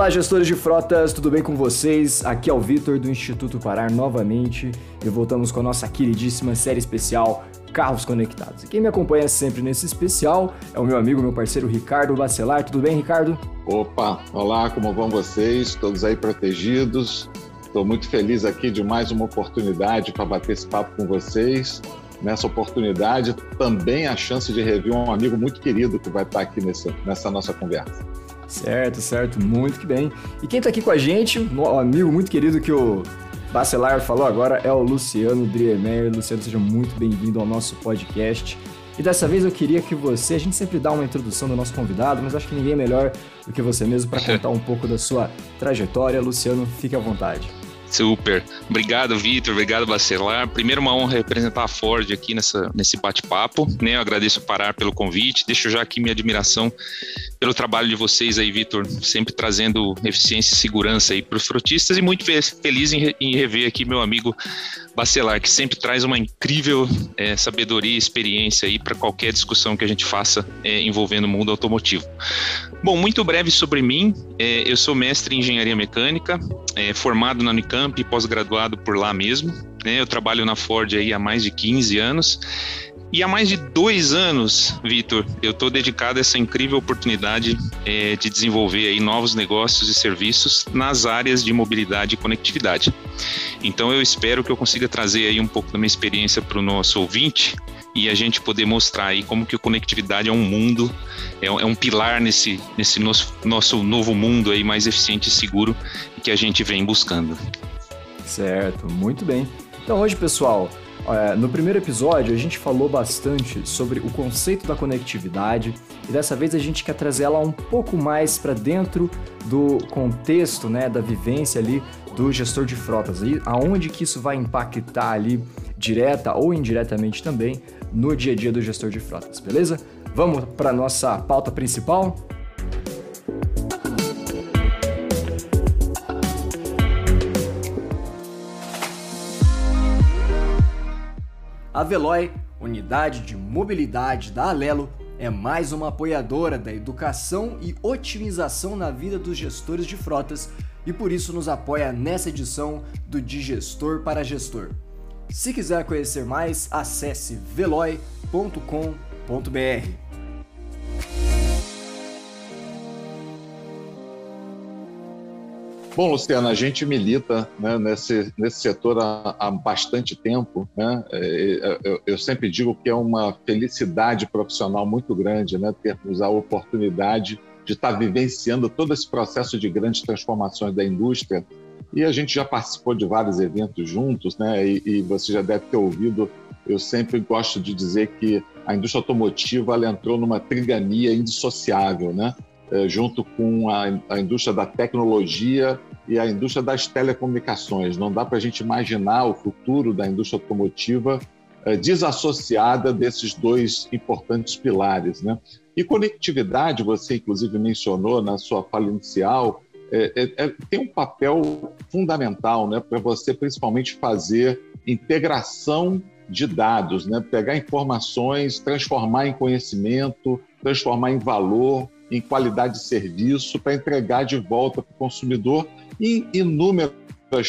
Olá, gestores de frotas, tudo bem com vocês? Aqui é o Vitor do Instituto Parar novamente e voltamos com a nossa queridíssima série especial Carros Conectados. E quem me acompanha sempre nesse especial é o meu amigo, meu parceiro Ricardo Bacelar. Tudo bem, Ricardo? Opa, olá, como vão vocês? Todos aí protegidos? Estou muito feliz aqui de mais uma oportunidade para bater esse papo com vocês. Nessa oportunidade, também a chance de rever um amigo muito querido que vai estar aqui nessa, nessa nossa conversa. Certo, certo, muito que bem. E quem está aqui com a gente, um amigo muito querido que o Bacelar falou agora, é o Luciano Driemer. Luciano, seja muito bem-vindo ao nosso podcast. E dessa vez eu queria que você, a gente sempre dá uma introdução do nosso convidado, mas acho que ninguém é melhor do que você mesmo para contar um pouco da sua trajetória. Luciano, fique à vontade. Super. Obrigado, Vitor. Obrigado, Bacelar. Primeiro, uma honra representar a Ford aqui nessa, nesse bate-papo. Né? Eu agradeço Parar pelo convite. Deixo já aqui minha admiração pelo trabalho de vocês aí, Vitor, sempre trazendo eficiência e segurança aí para os frotistas e muito feliz em, rever aqui meu amigo Bacelar, que sempre traz uma incrível é, sabedoria e experiência aí para qualquer discussão que a gente faça é, envolvendo o mundo automotivo. Bom, muito breve sobre mim. É, eu sou mestre em engenharia mecânica, é, formado na Unicamp e pós-graduado por lá mesmo. Né? Eu trabalho na Ford aí há mais de 15 anos. E há mais de dois anos, Vitor, eu estou dedicado a essa incrível oportunidade é, de desenvolver aí novos negócios e serviços nas áreas de mobilidade e conectividade. Então eu espero que eu consiga trazer aí um pouco da minha experiência para o nosso ouvinte e a gente poder mostrar aí como que a conectividade é um mundo, é, é um pilar nesse, nesse nosso, nosso novo mundo aí mais eficiente e seguro que a gente vem buscando. Certo, muito bem. Então hoje, pessoal, é, no primeiro episódio, a gente falou bastante sobre o conceito da conectividade e dessa vez a gente quer trazer ela um pouco mais para dentro do contexto, né, da vivência ali do gestor de frotas, e aonde que isso vai impactar ali direta ou indiretamente também no dia a dia do gestor de frotas, beleza? Vamos para nossa pauta principal? A Veloy, unidade de mobilidade da Alelo, é mais uma apoiadora da educação e otimização na vida dos gestores de frotas e por isso nos apoia nessa edição do De Gestor para Gestor. Se quiser conhecer mais, acesse veloy.com.br. Bom, Luciano, a gente milita né, nesse, nesse setor há, há bastante tempo. Né? É, é, eu, eu, sempre digo que é uma felicidade profissional muito grande né, termos a oportunidade de estar vivenciando todo esse processo de grandes transformações da indústria. E a gente já participou de vários eventos juntos, né? e, e você já deve ter ouvido. Eu sempre gosto de dizer que a indústria automotiva ela entrou numa trigania indissociável, né? Eh, junto com a, a, indústria da tecnologia e a indústria das telecomunicações. Não dá para a gente imaginar o futuro da indústria automotiva é, desassociada desses dois importantes pilares. Né? E conectividade, você inclusive mencionou na sua fala inicial, é, é, é tem um papel fundamental né, para você principalmente fazer integração de dados, né? pegar informações, transformar em conhecimento, transformar em valor, em qualidade de serviço para entregar de volta para o consumidor em inúmeras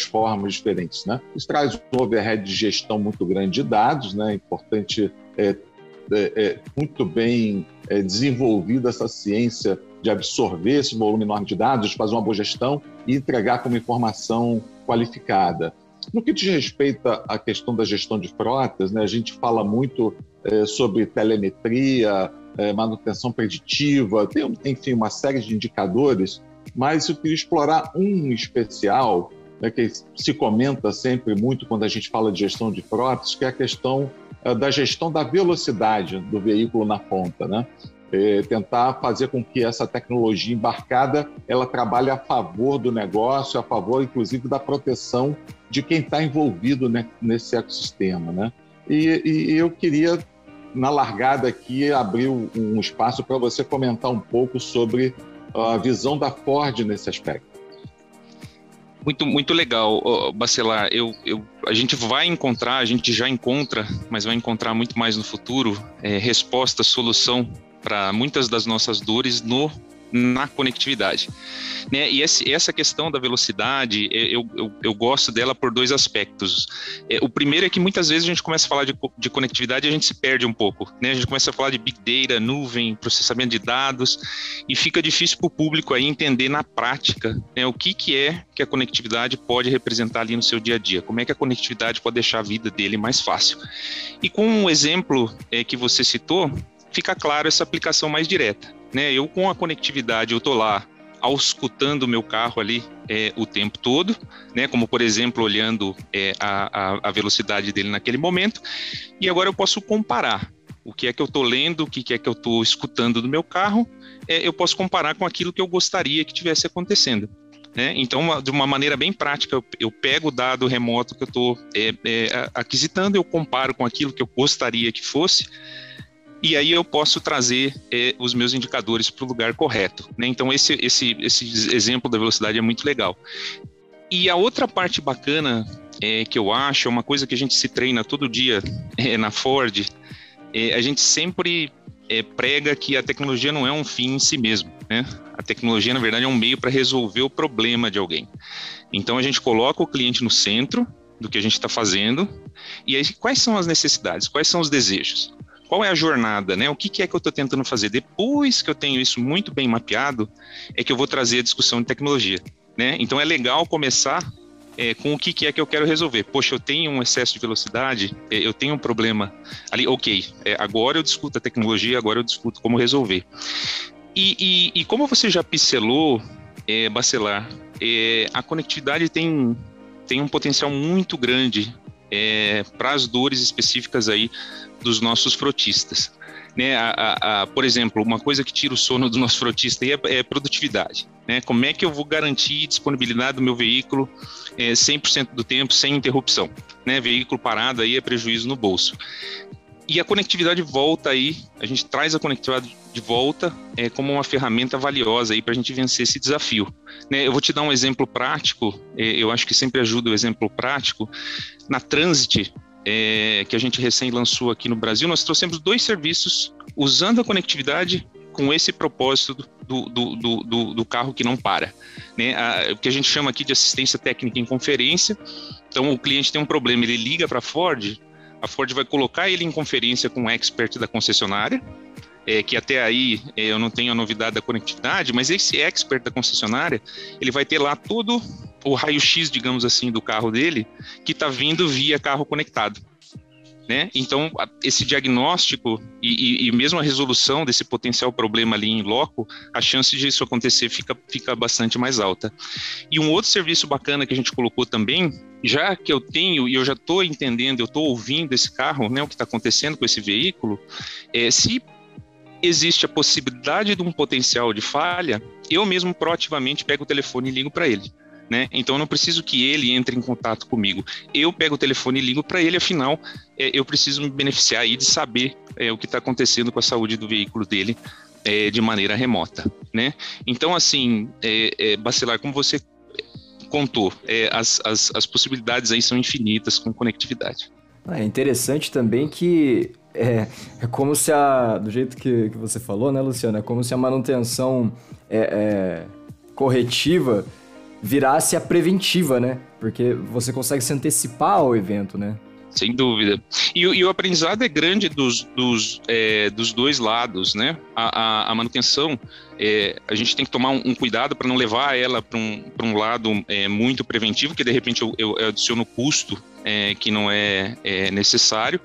formas diferentes. Né? Isso traz um overhead de gestão muito grande de dados, né? é importante, é, é, é muito bem é, desenvolvida essa ciência de absorver esse volume enorme de dados, fazer uma boa gestão e entregar como informação qualificada. No que diz respeito à questão da gestão de frotas, né, a gente fala muito é, sobre telemetria, é, manutenção preditiva, tem, enfim, uma série de indicadores, mas eu queria explorar um especial, né, que se comenta sempre muito quando a gente fala de gestão de frotas, que é a questão é, da gestão da velocidade do veículo na ponta, né? É, tentar fazer com que essa tecnologia embarcada ela trabalhe a favor do negócio, a favor, inclusive, da proteção de quem está envolvido né, nesse ecossistema, né? E, e, eu queria na largada aqui, abriu um espaço para você comentar um pouco sobre a visão da Ford nesse aspecto. Muito, muito legal, Bacelar. Eu, eu, a gente vai encontrar, a gente já encontra, mas vai encontrar muito mais no futuro, é, resposta, solução para muitas das nossas dores no na conectividade. Né? E esse, essa questão da velocidade, é, eu, eu, eu, gosto dela por dois aspectos. É, o primeiro é que muitas vezes a gente começa a falar de, de conectividade e a gente se perde um pouco. Né? A gente começa a falar de big data, nuvem, processamento de dados, e fica difícil para o público aí entender na prática né, o que, que é que a conectividade pode representar ali no seu dia a dia, como é que a conectividade pode deixar a vida dele mais fácil. E com um exemplo é, que você citou, fica claro essa aplicação mais direta. Né? Eu com a conectividade, eu estou lá auscultando o meu carro ali é, o tempo todo, né? Como por exemplo olhando é, a, a, velocidade dele naquele momento, e agora eu posso comparar o que é que eu estou lendo, o que é que eu estou escutando do meu carro, é, eu posso comparar com aquilo que eu gostaria que tivesse acontecendo. Né? Então, de uma maneira bem prática, eu, eu pego o dado remoto que eu estou é, é, aquisitando, eu comparo com aquilo que eu gostaria que fosse, e aí eu posso trazer é, os meus indicadores para o lugar correto. Né? Então, esse, esse, esse exemplo da velocidade é muito legal. E a outra parte bacana é, que eu acho, é uma coisa que a gente se treina todo dia é, na Ford, a gente sempre prega que a tecnologia não é um fim em si mesmo. Né? A tecnologia, na verdade, é um meio para resolver o problema de alguém. Então, a gente coloca o cliente no centro do que a gente está fazendo, e aí quais são as necessidades, quais são os desejos? Qual é a jornada, né? O que, que é que eu estou tentando fazer? Depois que eu tenho isso muito bem mapeado, é que eu vou trazer a discussão de tecnologia, né? Então é legal começar é, com o que, que, é que eu quero resolver. Poxa, eu tenho um excesso de velocidade, é, eu tenho um problema ali, ok, é, agora eu discuto a tecnologia, agora eu discuto como resolver. E, e, e como você já pincelou, é, Bacelar, é, a conectividade tem, tem um potencial muito grande é, para as dores específicas aí dos nossos frotistas. Né, a, a, a, por exemplo, uma coisa que tira o sono do nosso frotista é, é produtividade. Né? Como é que eu vou garantir disponibilidade do meu veículo é, 100% do tempo, sem interrupção? Né? Veículo parado aí é prejuízo no bolso. E a conectividade volta aí, a gente traz a conectividade de volta é, como uma ferramenta valiosa para a gente vencer esse desafio. Né? Eu vou te dar um exemplo prático, é, eu acho que sempre ajuda o exemplo prático. Na Transit, é, que a gente recém lançou aqui no Brasil, nós trouxemos dois serviços usando a conectividade com esse propósito do, do, do, do carro que não para. Né? A, o que a gente chama aqui de assistência técnica em conferência. Então, o cliente tem um problema, ele liga para a Ford, a Ford vai colocar ele em conferência com o expert da concessionária, é, que até aí é, eu não tenho a novidade da conectividade, mas esse expert da concessionária, ele vai ter lá todo o raio-x, digamos assim, do carro dele, que está vindo via carro conectado. Né? Então, esse diagnóstico e, e, e, mesmo a resolução desse potencial problema ali em loco, a chance de isso acontecer fica, fica bastante mais alta. E um outro serviço bacana que a gente colocou também, já que eu tenho e eu já estou entendendo, eu estou ouvindo esse carro, né, o que está acontecendo com esse veículo, é, se existe a possibilidade de um potencial de falha, eu mesmo proativamente pego o telefone e ligo para ele. Né? Então eu não preciso que ele entre em contato comigo. Eu pego o telefone e ligo para ele, afinal, é, eu preciso me beneficiar aí de saber é, o que está acontecendo com a saúde do veículo dele é, de maneira remota. Né? Então, assim, é, é Bacelar, como você contou, é, as, as, as possibilidades aí são infinitas com conectividade. É interessante também que é, é como se a. Do jeito que, que você falou, né, Luciano? É como se a manutenção é, é, corretiva virasse a preventiva, né? Porque você consegue se antecipar ao evento, né? Sem dúvida. E, e, o aprendizado é grande dos, dos, é, dos dois lados, né? A, a, a manutenção, é, a gente tem que tomar um, um cuidado para não levar ela para um, um lado é, muito preventivo, que de repente eu, eu adiciono custo é, que não é, é necessário.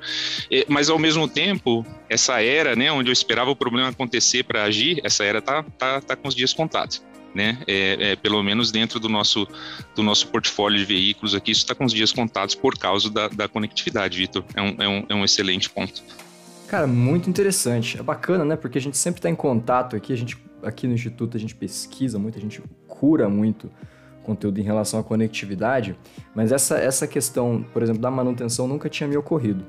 É, mas ao mesmo tempo, essa era, né, onde eu esperava o problema acontecer para agir, essa era tá, tá, tá com os dias contados né? É, é, pelo menos dentro do nosso, do nosso portfólio de veículos aqui, isso está com os dias contados por causa da, da conectividade, Vitor. É um, é, um, é um excelente ponto. Cara, muito interessante. É bacana, né? Porque a gente sempre está em contato aqui, a gente aqui no Instituto a gente pesquisa muito, a gente cura muito conteúdo em relação à conectividade, mas essa, essa questão, por exemplo, da manutenção nunca tinha me ocorrido.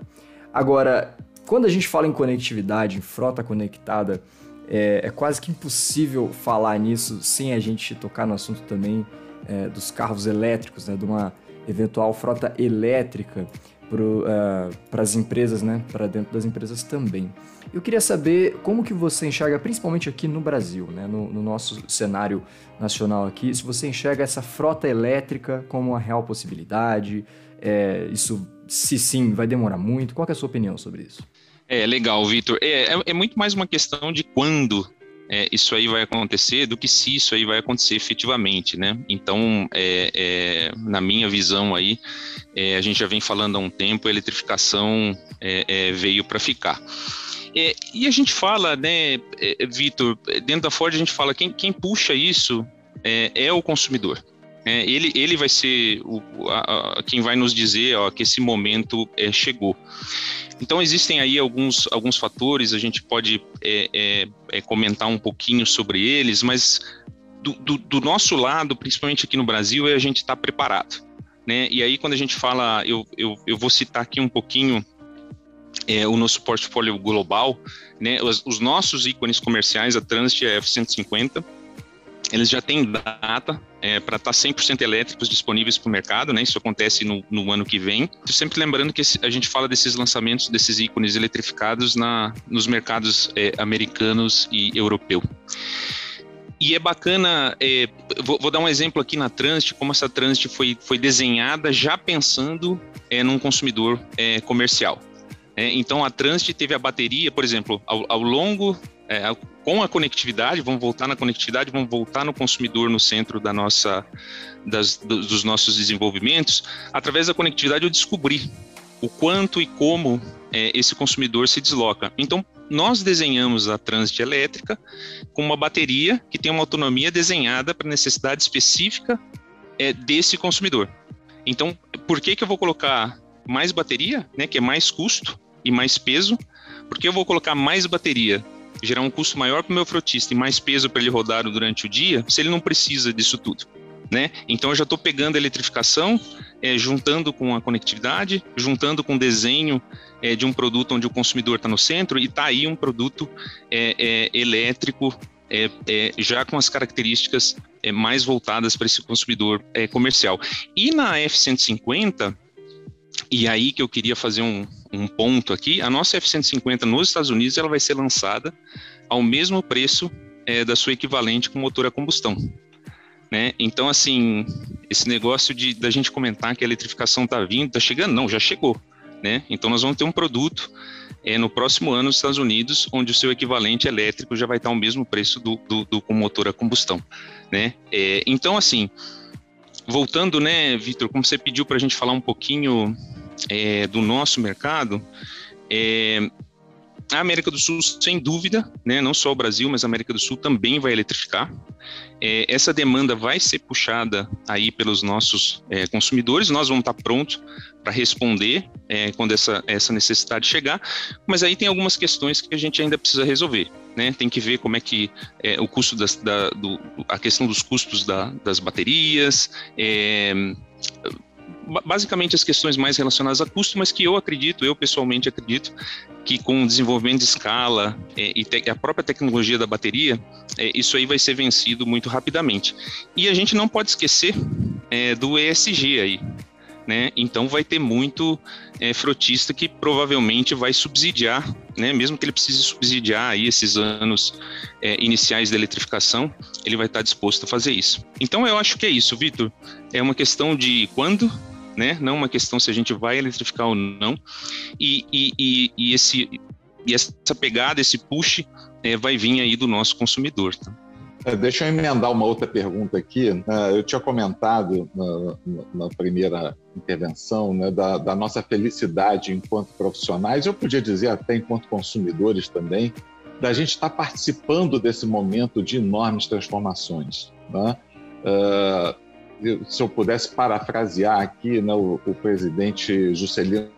Agora, quando a gente fala em conectividade, em frota conectada, é, é, quase que impossível falar nisso sem a gente tocar no assunto também é, dos carros elétricos, né, de uma eventual frota elétrica. Para as empresas, né? Para dentro das empresas também. Eu queria saber como que você enxerga, principalmente aqui no Brasil, né? No, no, nosso cenário nacional aqui, se você enxerga essa frota elétrica como uma real possibilidade, é, isso, se sim, vai demorar muito. Qual é a sua opinião sobre isso? É legal, Vitor. É, é, é, muito mais uma questão de quando é, isso aí vai acontecer do que se isso aí vai acontecer efetivamente, né? Então, é, é, na minha visão aí, é, a gente já vem falando há um tempo, a eletrificação é, veio para ficar. e a gente fala, né, Vitor, dentro da Ford a gente fala quem, quem puxa isso é, o consumidor. ele, ele vai ser o, a, a, quem vai nos dizer ó, que esse momento chegou. Então, existem aí alguns, alguns fatores, a gente pode é, é, é comentar um pouquinho sobre eles, mas do, do, do, nosso lado, principalmente aqui no Brasil, é a gente estar tá preparado. Né? E aí, quando a gente fala, eu, eu, eu vou citar aqui um pouquinho é, o nosso portfólio global, né? os, os nossos ícones comerciais, a Transit é F-150, eles já têm data é, para estar tá 100% elétricos disponíveis para o mercado, né? Isso acontece no, no, ano que vem. Sempre lembrando que a gente fala desses lançamentos desses ícones eletrificados na, nos mercados é, americanos e europeu. E é bacana, é, vou, vou, dar um exemplo aqui na Transit, como essa Transit foi, foi desenhada já pensando é, num consumidor é, comercial. É, então a Transit teve a bateria, por exemplo, ao, ao longo é, com a conectividade, vamos voltar na conectividade, vamos voltar no consumidor no centro da nossa, das, dos nossos desenvolvimentos. Através da conectividade, eu descobri o quanto e como é, esse consumidor se desloca. Então, nós desenhamos a trânsito elétrica com uma bateria que tem uma autonomia desenhada para necessidade específica é, desse consumidor. Então, por que, que eu vou colocar mais bateria, né, que é mais custo e mais peso? Porque eu vou colocar mais bateria gerar um custo maior para o meu frotista e mais peso para ele rodar durante o dia, se ele não precisa disso tudo. Né? Então eu já estou pegando a eletrificação, é, juntando com a conectividade, juntando com o desenho é, de um produto onde o consumidor está no centro e está aí um produto é, é elétrico é, é, já com as características mais voltadas para esse consumidor comercial. E na F-150, e aí que eu queria fazer um, um ponto aqui, a nossa F-150 nos Estados Unidos ela vai ser lançada ao mesmo preço da sua equivalente com motor a combustão. Né? Então, assim, esse negócio de da gente comentar que a eletrificação está vindo, está chegando, não, já chegou. Né? Então, nós vamos ter um produto é, no próximo ano nos Estados Unidos, onde o seu equivalente elétrico já vai estar ao mesmo preço do, do, do motor a combustão. Né? É, então, assim, voltando, né, Vitor, como você pediu para a gente falar um pouquinho é, do nosso mercado, é, a América do Sul, sem dúvida, né, não só o Brasil, mas a América do Sul também vai eletrificar. É, essa demanda vai ser puxada aí pelos nossos é, consumidores, nós vamos estar prontos para responder é, quando essa, essa necessidade chegar, mas aí tem algumas questões que a gente ainda precisa resolver. Né? Tem que ver como é que é, o custo das, da, do, a questão dos custos da, das baterias, é, basicamente as questões mais relacionadas a custo, mas que eu acredito, eu pessoalmente acredito, que com o desenvolvimento de escala é, e te, a própria tecnologia da bateria, é, isso aí vai ser vencido muito rapidamente. E a gente não pode esquecer é, do ESG aí. Né? Então vai ter muito é, frotista que provavelmente vai subsidiar, né? mesmo que ele precise subsidiar aí esses anos é, iniciais da eletrificação, ele vai estar disposto a fazer isso. Então eu acho que é isso, Vitor. É uma questão de quando né? Não uma questão se a gente vai eletrificar ou não. E, e, e, e esse, e essa pegada, esse push, é, vai vir aí do nosso consumidor. Tá? É, deixa eu emendar uma outra pergunta aqui. Né? Eu tinha comentado na, na primeira intervenção né, da, da, nossa felicidade enquanto profissionais, eu podia dizer até enquanto consumidores também, da gente estar participando desse momento de enormes transformações. Né? Uh, se eu pudesse parafrasear aqui né, o, o presidente Juscelino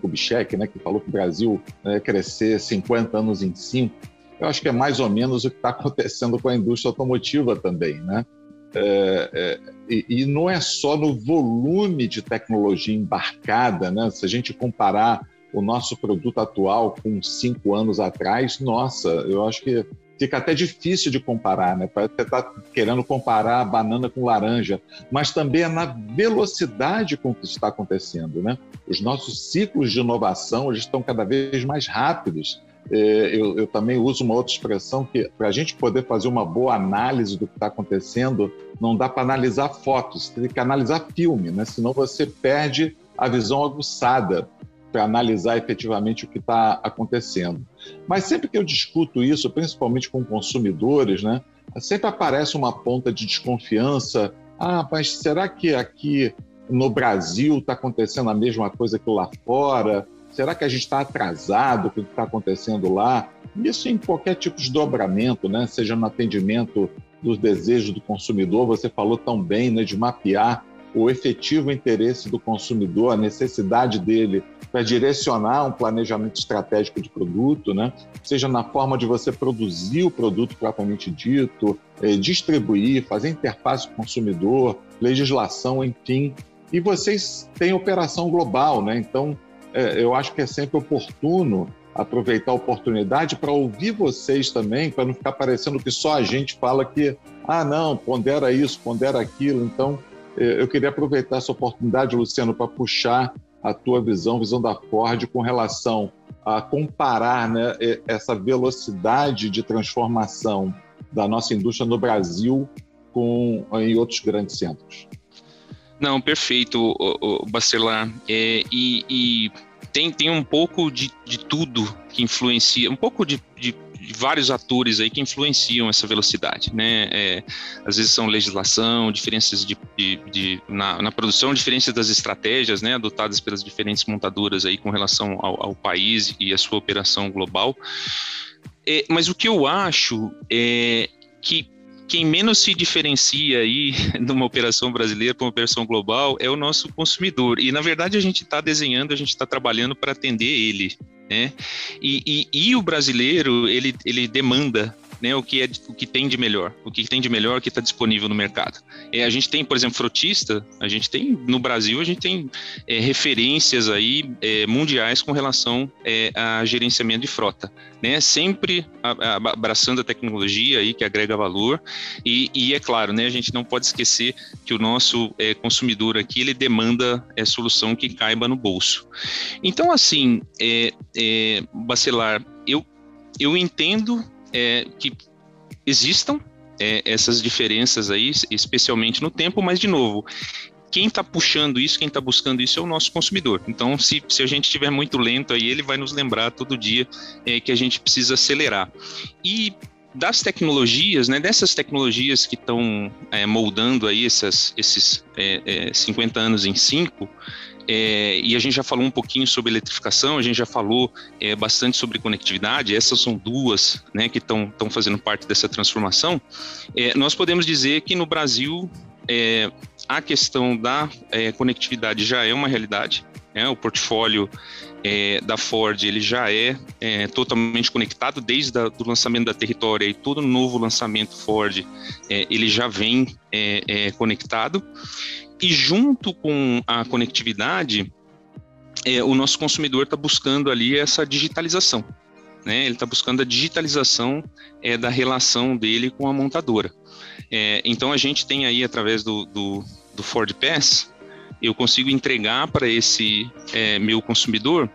Kubitschek, né, que falou que o Brasil né, crescer 50 anos em 5, eu acho que é mais ou menos o que está acontecendo com a indústria automotiva também. Né? É, é, e, e, não é só no volume de tecnologia embarcada, né? se a gente comparar o nosso produto atual com cinco anos atrás, nossa, eu acho que fica até difícil de comparar, né? Você está querendo comparar banana com laranja, mas também é na velocidade com que isso está acontecendo, né? Os nossos ciclos de inovação eles estão cada vez mais rápidos. É, eu, eu também uso uma outra expressão que para a gente poder fazer uma boa análise do que está acontecendo, não dá para analisar fotos, tem que analisar filme, né? Senão você perde a visão aguçada para analisar efetivamente o que está acontecendo. Mas sempre que eu discuto isso, principalmente com consumidores, né, sempre aparece uma ponta de desconfiança. Ah, mas será que aqui no Brasil está acontecendo a mesma coisa que lá fora? Será que a gente está atrasado com o que está acontecendo lá? Isso em qualquer tipo de dobramento, né? seja no atendimento dos desejos do consumidor, você falou tão bem né, de mapear o efetivo interesse do consumidor, a necessidade dele para direcionar um planejamento estratégico de produto, né? seja na forma de você produzir o produto propriamente dito, eh, distribuir, fazer interface com o consumidor, legislação, enfim. E vocês têm operação global, né? então eh, eu acho que é sempre oportuno aproveitar a oportunidade para ouvir vocês também, para não ficar parecendo que só a gente fala que, ah, não, pondera isso, pondera aquilo. Então, é, eu queria aproveitar essa oportunidade, Luciano, para puxar a tua visão, visão da Ford, com relação a comparar né, essa velocidade de transformação da nossa indústria no Brasil com em outros grandes centros. Não, perfeito, Bacelar. É, e, e tem, tem um pouco de, de tudo que influencia, um pouco de, de vários atores aí que influenciam essa velocidade, né? É, às vezes são legislação, diferenças de, de, de na, na, produção, diferenças das estratégias, né? Adotadas pelas diferentes montadoras aí com relação ao, ao país e a sua operação global. É, mas o que eu acho é que quem menos se diferencia aí numa operação brasileira para uma operação global é o nosso consumidor. E, na verdade, a gente está desenhando, a gente está trabalhando para atender ele. Né? E, e, e, o brasileiro, ele, ele demanda né, o, que é, o que tem de melhor, o que tem de melhor que está disponível no mercado. É, a gente tem, por exemplo, frotista, a gente tem, no Brasil, a gente tem é, referências aí é, mundiais com relação é, a gerenciamento de frota, né, sempre abraçando a tecnologia aí que agrega valor e, e, é claro, né, a gente não pode esquecer que o nosso é, consumidor aqui, ele demanda é, solução que caiba no bolso. Então, assim, é, é, Bacelar, eu, eu entendo é, que existam é, essas diferenças aí, especialmente no tempo, mas de novo, quem está puxando isso, quem está buscando isso é o nosso consumidor. Então, se, se a gente estiver muito lento aí, ele vai nos lembrar todo dia é, que a gente precisa acelerar. E das tecnologias, né, dessas tecnologias que estão é, moldando aí essas, esses é, 50 é, anos em 5, é, e a gente já falou um pouquinho sobre eletrificação, a gente já falou é, bastante sobre conectividade, essas são duas né, que estão fazendo parte dessa transformação. É, nós podemos dizer que no Brasil é, a questão da é, conectividade já é uma realidade, né, o portfólio é, da Ford ele já é, totalmente conectado desde o lançamento da Territória e todo novo lançamento Ford ele já vem conectado e junto com a conectividade, é, o nosso consumidor está buscando ali essa digitalização. Né? Ele está buscando a digitalização é, da relação dele com a montadora. É, então a gente tem aí através do, do, do Ford Pass, eu consigo entregar para esse é, meu consumidor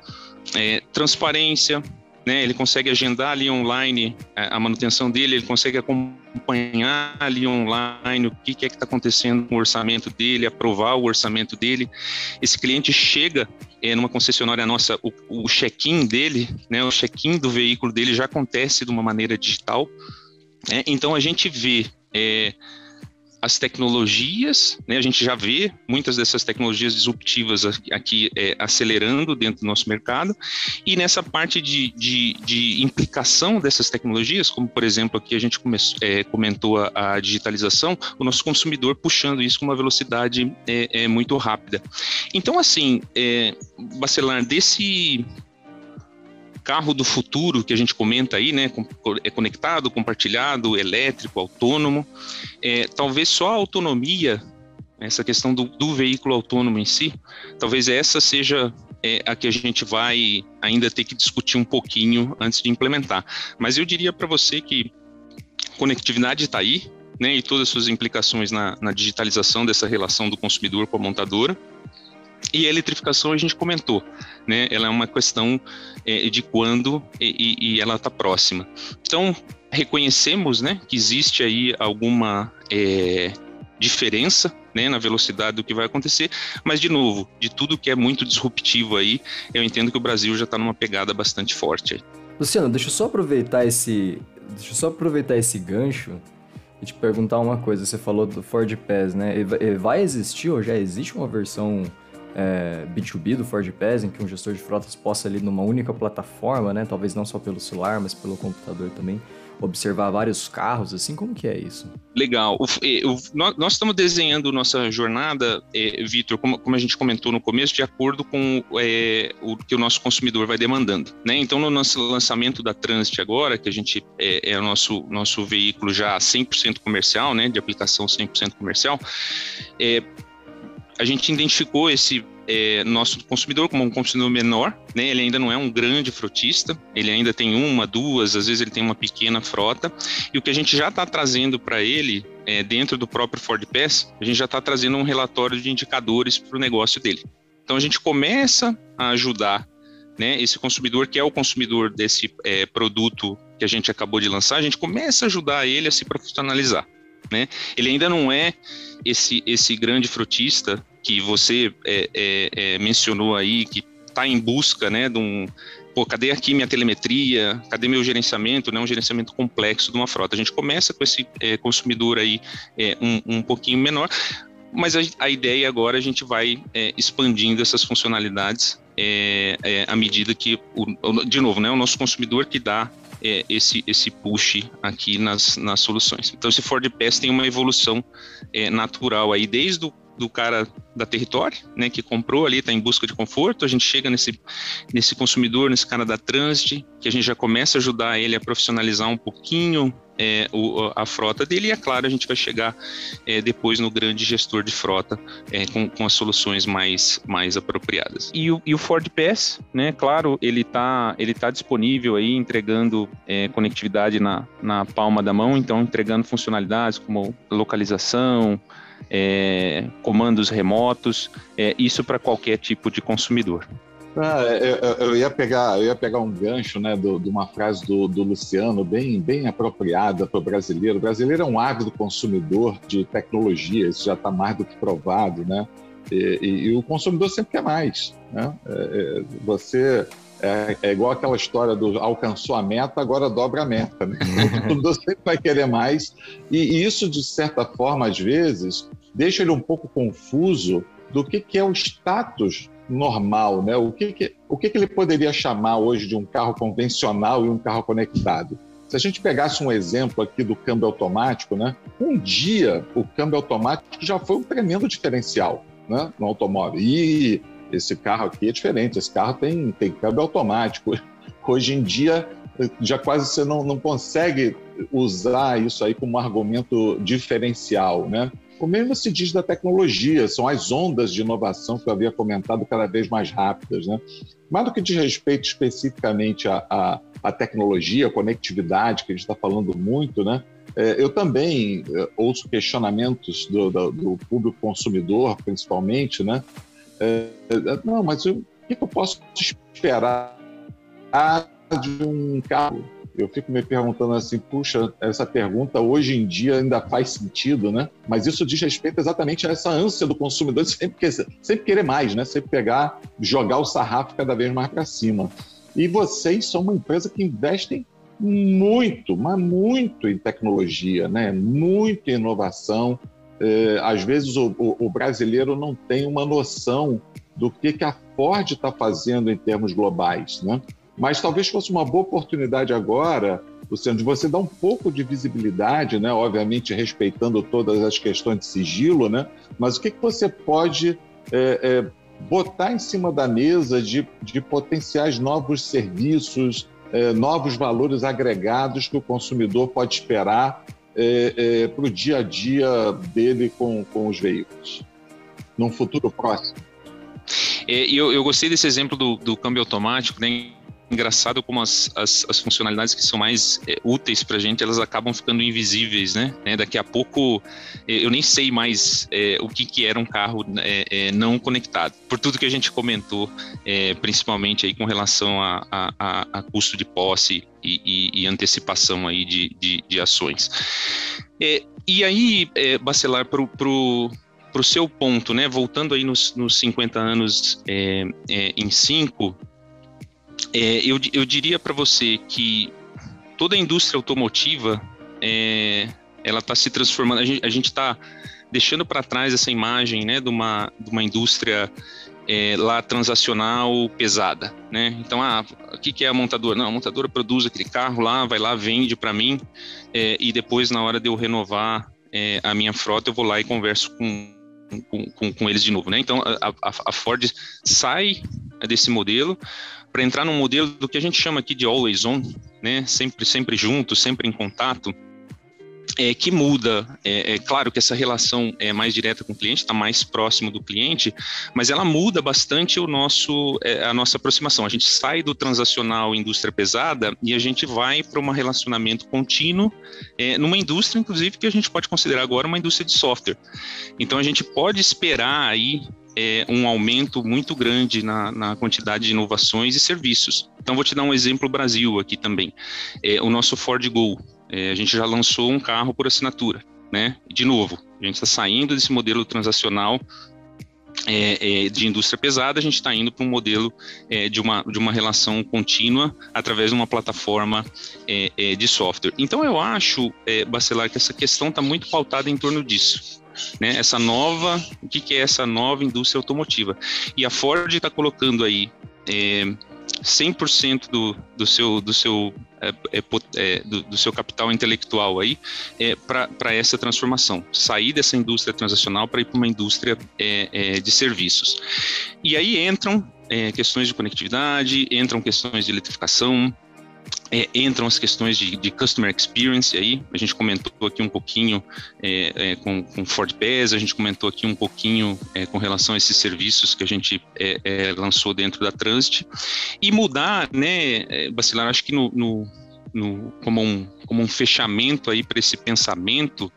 é, transparência, né? Ele consegue agendar ali online é, a manutenção dele, ele consegue acompanhar ali online o que, que é que está acontecendo com o orçamento dele, aprovar o orçamento dele. Esse cliente chega é, numa concessionária nossa, o, o check-in dele, né? O check-in do veículo dele já acontece de uma maneira digital. Né? Então a gente vê é, as tecnologias, né, a gente já vê muitas dessas tecnologias disruptivas aqui é, acelerando dentro do nosso mercado, e nessa parte de, de, de, implicação dessas tecnologias, como por exemplo aqui a gente come, é, comentou a, a, digitalização, o nosso consumidor puxando isso com uma velocidade é, é muito rápida. Então, assim, é, Bacelar, desse carro do futuro que a gente comenta aí, né, é conectado, compartilhado, elétrico, autônomo, é, talvez só a autonomia, essa questão do, do veículo autônomo em si, talvez essa seja é, a que a gente vai ainda ter que discutir um pouquinho antes de implementar. Mas eu diria para você que conectividade está aí, né, e todas as suas implicações na, na digitalização dessa relação do consumidor com a montadora. E a eletrificação a gente comentou, né? Ela é uma questão é, de quando e, e ela está próxima. Então reconhecemos, né, que existe aí alguma é, diferença, né, na velocidade do que vai acontecer, mas de novo, de tudo que é muito disruptivo aí, eu entendo que o Brasil já está numa pegada bastante forte. Aí. Luciano, deixa eu só aproveitar esse, deixa eu só aproveitar esse gancho e te perguntar uma coisa. Você falou do Ford Pass, né? Vai existir ou já existe uma versão é, B2B do Ford Pass, em que um gestor de frotas possa ali numa única plataforma, né, talvez não só pelo celular, mas pelo computador também, observar vários carros, assim, como que é isso? Legal. O, o, nós estamos desenhando nossa jornada, é, Vitor, como, como, a gente comentou no começo, de acordo com é, o que o nosso consumidor vai demandando. Né? Então, no nosso lançamento da Transit agora, que a gente é, é o nosso, nosso veículo já 100% comercial, né, de aplicação 100% comercial, é, a gente identificou esse é, nosso consumidor como um consumidor menor, né? Ele ainda não é um grande frotista, ele ainda tem uma, duas, às vezes ele tem uma pequena frota. E o que a gente já está trazendo para ele é, dentro do próprio Ford Pass, a gente já está trazendo um relatório de indicadores para o negócio dele. Então a gente começa a ajudar né, esse consumidor que é o consumidor desse é, produto que a gente acabou de lançar, a gente começa a ajudar ele a se profissionalizar. Né? Ele ainda não é esse, esse grande frutista que você é, é, é, mencionou aí, que está em busca né, de um. Pô, cadê aqui minha telemetria? Cadê meu gerenciamento? Né, um gerenciamento complexo de uma frota. A gente começa com esse é, consumidor aí é, um, um pouquinho menor, mas a, a, ideia agora a gente vai é, expandindo essas funcionalidades à medida que, o, de novo, né, o nosso consumidor que dá é, esse, esse push aqui nas, nas soluções. Então, esse Ford Pass tem uma evolução é, natural aí, desde o do cara da território, né, que comprou ali, está em busca de conforto, a gente chega nesse, nesse consumidor, nesse cara da Transit, que a gente já começa a ajudar ele a profissionalizar um pouquinho é, o, a frota dele, e é claro, a gente vai chegar é, depois no grande gestor de frota é, com, com as soluções mais, mais apropriadas. E o, e o Ford Pass, né, claro, ele está ele tá disponível aí, entregando é, conectividade na, na palma da mão, então entregando funcionalidades como localização, é, comandos remotos, é, isso para qualquer tipo de consumidor. Ah, eu, eu, ia pegar, eu ia pegar um gancho né, do, de uma frase do, do Luciano, bem, bem apropriada para o brasileiro. O brasileiro é um ávido consumidor de tecnologia, isso já está mais do que provado, né? E, e, e, o consumidor sempre quer mais. Né? É, é você é, é, igual aquela história do alcançou a meta, agora dobra a meta. Né? O consumidor sempre vai querer mais. E, e, isso, de certa forma, às vezes, deixa ele um pouco confuso do que, que é o status normal, né? O que, que o que, que ele poderia chamar hoje de um carro convencional e um carro conectado? Se a gente pegasse um exemplo aqui do câmbio automático, né? Um dia o câmbio automático já foi um tremendo diferencial, né? No automóvel. E esse carro aqui é diferente. Esse carro tem tem câmbio automático. Hoje em dia já quase você não, não consegue usar isso aí como um argumento diferencial, né? O mesmo se diz da tecnologia, são as ondas de inovação que eu havia comentado cada vez mais rápidas. Né? Mas do que diz respeito especificamente à, à, à tecnologia, à conectividade, que a gente está falando muito, né? É, eu também é, ouço questionamentos do, do, do, público consumidor, principalmente, né? É, não, mas o que eu posso esperar de um carro eu fico me perguntando assim, puxa, essa pergunta hoje em dia ainda faz sentido, né? Mas isso diz respeito exatamente a essa ânsia do consumidor de sempre, sempre querer mais, né? Sempre pegar, jogar o sarrafo cada vez mais para cima. E vocês são uma empresa que investem muito, mas muito em tecnologia, né? Muito em inovação. É, às vezes o, o, o, brasileiro não tem uma noção do que, que a Ford está fazendo em termos globais, né? Mas talvez fosse uma boa oportunidade agora, Luciano, de você dar um pouco de visibilidade, né? obviamente respeitando todas as questões de sigilo, né? mas o que, que você pode é, é, botar em cima da mesa de, de potenciais novos serviços, é, novos valores agregados que o consumidor pode esperar é, é, para o dia a dia dele com, com os veículos, num futuro próximo? É, eu, eu gostei desse exemplo do, do câmbio automático, né? Engraçado como as, as, as funcionalidades que são mais é, úteis para a gente, elas acabam ficando invisíveis, né? É, daqui a pouco é, eu nem sei mais é, o que, que era um carro é, é, não conectado, por tudo que a gente comentou, principalmente aí com relação a, a, a custo de posse e, e, e antecipação aí de, de, de ações. e aí, Bacelar, para o para o seu ponto, né, voltando aí nos, nos 50 anos é, é, em 5, é, eu, eu diria para você que toda a indústria automotiva é, ela está se transformando. A gente está deixando para trás essa imagem né, de, uma, de uma indústria é, lá transacional pesada, né? Então, ah, o que, que é a montadora? Não, a montadora produz aquele carro lá, vai lá, vende para mim é, e depois na hora de eu renovar é, a minha frota eu vou lá e converso com, com, com, com eles de novo, né? Então, a, a, a Ford sai desse modelo para entrar num modelo do que a gente chama aqui de always on, né? Sempre, sempre junto, sempre em contato. É, que muda. É, é, claro que essa relação é mais direta com o cliente, está mais próximo do cliente, mas ela muda bastante o nosso, é, a nossa aproximação. A gente sai do transacional indústria pesada e a gente vai para um relacionamento contínuo é, numa indústria, inclusive, que a gente pode considerar agora uma indústria de software. Então a gente pode esperar aí é, um aumento muito grande na, na, quantidade de inovações e serviços. Então, vou te dar um exemplo Brasil aqui também. É, o nosso Ford Gol, é, a gente já lançou um carro por assinatura, né? De novo, a gente está saindo desse modelo transacional é, é, de indústria pesada, a gente está indo para um modelo é, de, uma, de uma relação contínua através de uma plataforma é, é, de software. Então, eu acho, Bacelar, que essa questão está muito pautada em torno disso né? Essa nova, o que, que é essa nova indústria automotiva? E a Ford está colocando aí é, 100% do, do seu, do seu é, é, é, do, do, seu capital intelectual aí é, para essa transformação, sair dessa indústria transacional para ir para uma indústria é, é, de serviços. E aí entram questões de conectividade, entram questões de eletrificação, é, entram as questões de, de, customer experience aí, a gente comentou aqui um pouquinho é, é, com, com Ford Pass, a gente comentou aqui um pouquinho é, com relação a esses serviços que a gente é, é, lançou dentro da Transit, e mudar, né, Bacilar, acho que no, no, no, como, um, como um fechamento aí para esse pensamento,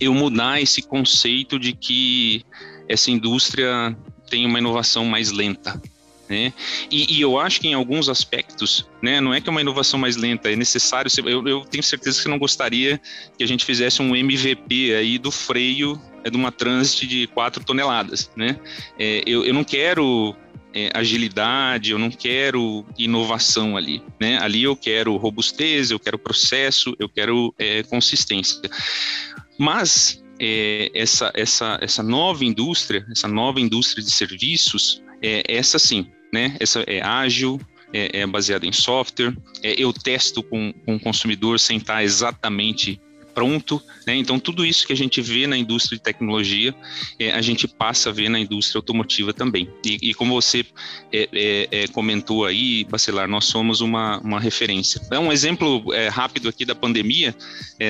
eu mudar esse conceito de que essa indústria tem uma inovação mais lenta, né? E, e, eu acho que em alguns aspectos, né, não é que é uma inovação mais lenta, é necessário. Eu, eu, tenho certeza que você não gostaria que a gente fizesse um MVP aí do freio é, de uma Transit de 4 toneladas, né? É, eu, eu não quero é, agilidade, eu não quero inovação ali, né? Ali eu quero robustez, eu quero processo, eu quero é, consistência. Mas é, essa, essa, essa nova indústria, essa nova indústria de serviços, é, essa sim, né? Essa é ágil, é, é baseada em software. É, eu testo com, com o consumidor sem estar exatamente pronto. Né? Então, tudo isso que a gente vê na indústria de tecnologia, é, a gente passa a ver na indústria automotiva também. E, e como você é, é, é comentou aí, Bacelar, nós somos uma, uma referência. É um exemplo é, rápido aqui da pandemia.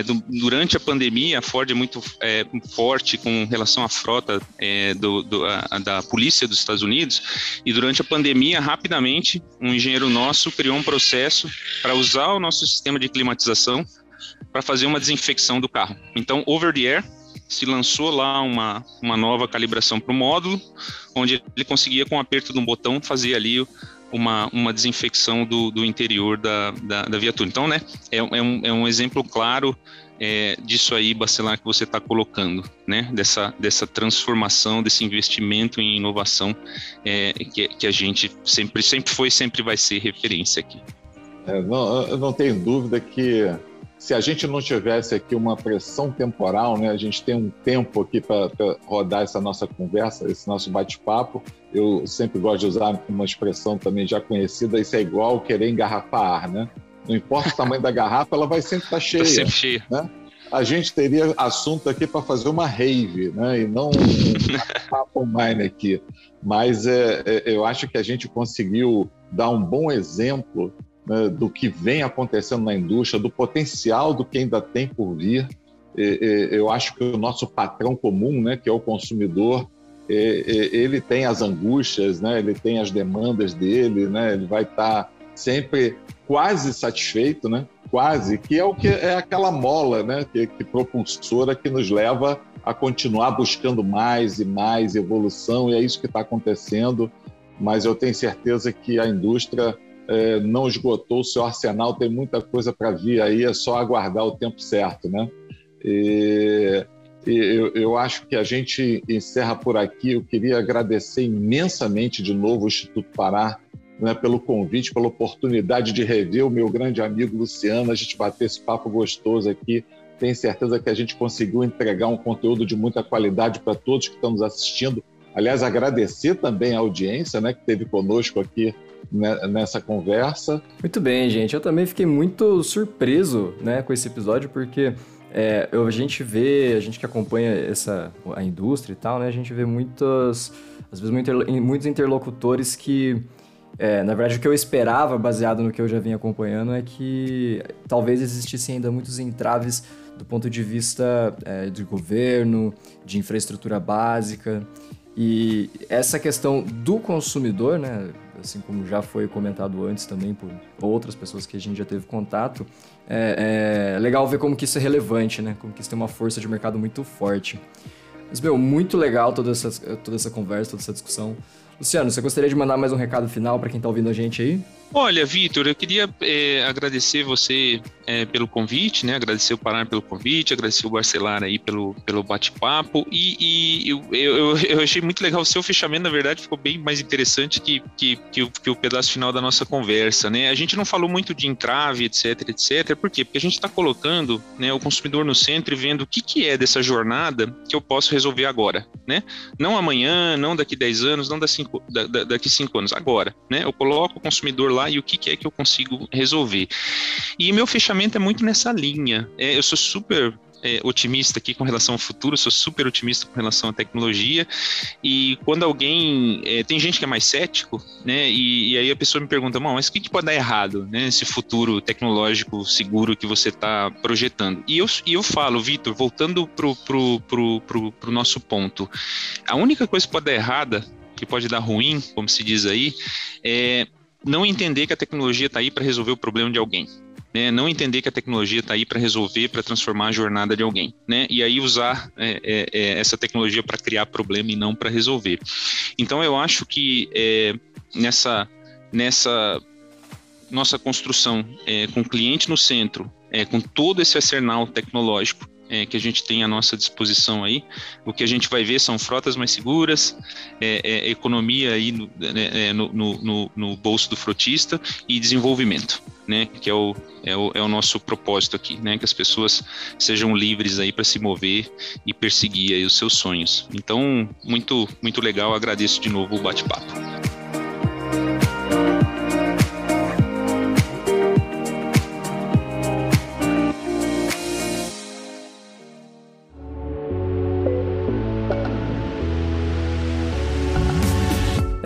Do, durante a pandemia, a Ford é muito forte com relação à frota do, do, a, da polícia dos Estados Unidos. E durante a pandemia, rapidamente, um engenheiro nosso criou um processo para usar o nosso sistema de climatização para fazer uma desinfecção do carro. Então, over the air, se lançou lá uma, uma nova calibração para o módulo, onde ele conseguia, com o aperto de um botão, fazer ali uma, uma desinfecção do, do interior da, da, da viatura. Então, né, é, é, um, é um exemplo claro é, disso aí, Bacelar, que você está colocando, né, dessa, dessa transformação, desse investimento em inovação é, que, que a gente sempre, sempre foi sempre vai ser referência aqui. É, não, eu não tenho dúvida que se a gente não tivesse aqui uma pressão temporal, né, a gente tem um tempo aqui para rodar essa nossa conversa, esse nosso bate-papo. Eu sempre gosto de usar uma expressão também já conhecida: isso é igual querer engarrafar ar, né? Não importa o tamanho da garrafa, ela vai sempre estar tá cheia. Tá sempre cheia. Né? A gente teria assunto aqui para fazer uma rave, né? E não um papo mine aqui. Mas é, é, eu acho que a gente conseguiu dar um bom exemplo né, do que vem acontecendo na indústria, do potencial do que ainda tem por vir. eu acho que o nosso patrão comum, né, que é o consumidor, ele tem as angústias, né, ele tem as demandas dele, né, ele vai estar sempre quase satisfeito, né? Quase, que é o que é aquela mola, né? Que, que propulsora que nos leva a continuar buscando mais e mais evolução, e é isso que está acontecendo. Mas eu tenho certeza que a indústria é, não esgotou o seu arsenal, tem muita coisa para vir aí, é só aguardar o tempo certo, né? E, e eu, eu, acho que a gente encerra por aqui. Eu queria agradecer imensamente de novo o Instituto Pará né, pelo convite, pela oportunidade de rever o meu grande amigo Luciano, a gente bater esse papo gostoso aqui. Tenho certeza que a gente conseguiu entregar um conteúdo de muita qualidade para todos que estão nos assistindo. Aliás, agradecer também a audiência né, que esteve conosco aqui nessa conversa. Muito bem, gente. Eu também fiquei muito surpreso né, com esse episódio, porque é, a gente vê, a gente que acompanha essa, a indústria e tal, né, a gente vê muitas, às vezes muitos interlocutores que é, na verdade, o que eu esperava, baseado no que eu já vinha acompanhando, é que talvez existissem ainda muitos entraves do ponto de vista é, de governo, de infraestrutura básica. E essa questão do consumidor, né, assim como já foi comentado antes também por outras pessoas que a gente já teve contato, é, é legal ver como que isso é relevante, né, como que isso tem uma força de mercado muito forte. Mas, meu, muito legal toda essa, toda essa conversa, toda essa discussão. Luciano, você gostaria de mandar mais um recado final para quem está ouvindo a gente aí? Olha, Vitor, eu queria é, agradecer você é, pelo convite, né? Agradecer o Paraná pelo convite, agradecer o Barcelar aí pelo, pelo bate-papo e, e eu, eu, eu, achei muito legal o seu fechamento, na verdade, ficou bem mais interessante que, que, que, o, que o pedaço final da nossa conversa, né? A gente não falou muito de entrave, etc, etc. Por quê? Porque a gente está colocando né, o consumidor no centro e vendo o que, que é dessa jornada que eu posso resolver agora, né? Não amanhã, não daqui 10 anos, não daqui 5 da, daqui cinco anos, agora, né? Eu coloco o consumidor lá e o que, que é que eu consigo resolver. E meu fechamento é muito nessa linha. É, eu sou super é, otimista aqui com relação ao futuro, sou super otimista com relação à tecnologia. E quando alguém. É, tem gente que é mais cético, né? E, e aí a pessoa me pergunta, mas o que, que, pode dar errado, né? Futuro tecnológico seguro que você está projetando. E eu, e eu falo, Vitor, voltando pro, pro, pro, pro, pro nosso ponto, a única coisa que pode dar errada, que pode dar ruim, como se diz aí, é não entender que a tecnologia está aí para resolver o problema de alguém. Né? Não entender que a tecnologia está aí para resolver, para transformar a jornada de alguém. Né? E aí usar é, é, é essa tecnologia para criar problema e não para resolver. Então eu acho que é, nessa, nessa nossa construção é, com o cliente no centro, é, com todo esse arsenal tecnológico, é, que a gente tem à nossa disposição aí. O que a gente vai ver são frotas mais seguras, é, é, economia aí no, né, é, no, no, no, bolso do frotista e desenvolvimento, né? Que é o, é o, é o nosso propósito aqui, né? Que as pessoas sejam livres aí para se mover e perseguir aí os seus sonhos. Então, muito, muito legal. Agradeço de novo o bate-papo.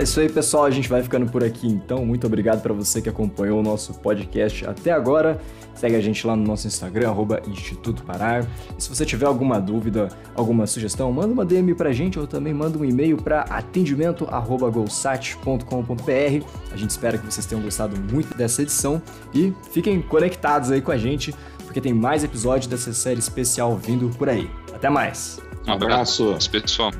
É isso aí, pessoal. A gente vai ficando por aqui então. Muito obrigado para você que acompanhou o nosso podcast até agora. Segue a gente lá no nosso Instagram, arroba Instituto Parar. E se você tiver alguma dúvida, alguma sugestão, manda uma DM pra gente ou também manda um e-mail para atendimento@golsat.com.br. A gente espera que vocês tenham gostado muito dessa edição e fiquem conectados aí com a gente, porque tem mais episódios dessa série especial vindo por aí. Até mais. Um abraço, pessoal.